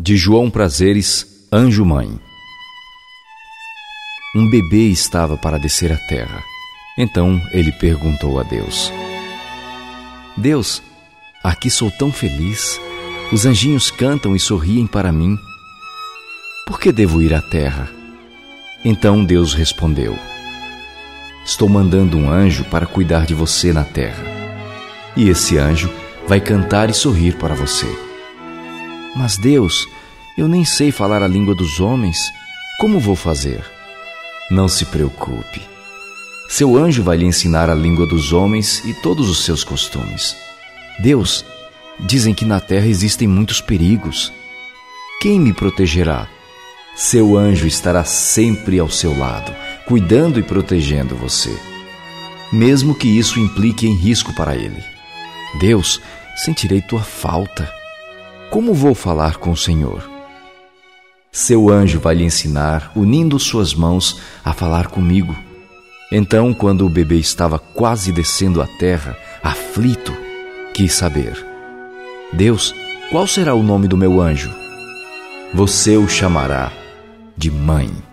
De João Prazeres, Anjo Mãe. Um bebê estava para descer à terra. Então ele perguntou a Deus: Deus, aqui sou tão feliz. Os anjinhos cantam e sorriem para mim. Por que devo ir à terra? Então Deus respondeu: Estou mandando um anjo para cuidar de você na terra. E esse anjo vai cantar e sorrir para você. Mas Deus, eu nem sei falar a língua dos homens. Como vou fazer? Não se preocupe. Seu anjo vai lhe ensinar a língua dos homens e todos os seus costumes. Deus, dizem que na terra existem muitos perigos. Quem me protegerá? Seu anjo estará sempre ao seu lado, cuidando e protegendo você, mesmo que isso implique em risco para ele. Deus, sentirei tua falta. Como vou falar com o Senhor? Seu anjo vai lhe ensinar, unindo suas mãos, a falar comigo. Então, quando o bebê estava quase descendo à terra, aflito, quis saber: Deus, qual será o nome do meu anjo? Você o chamará de mãe.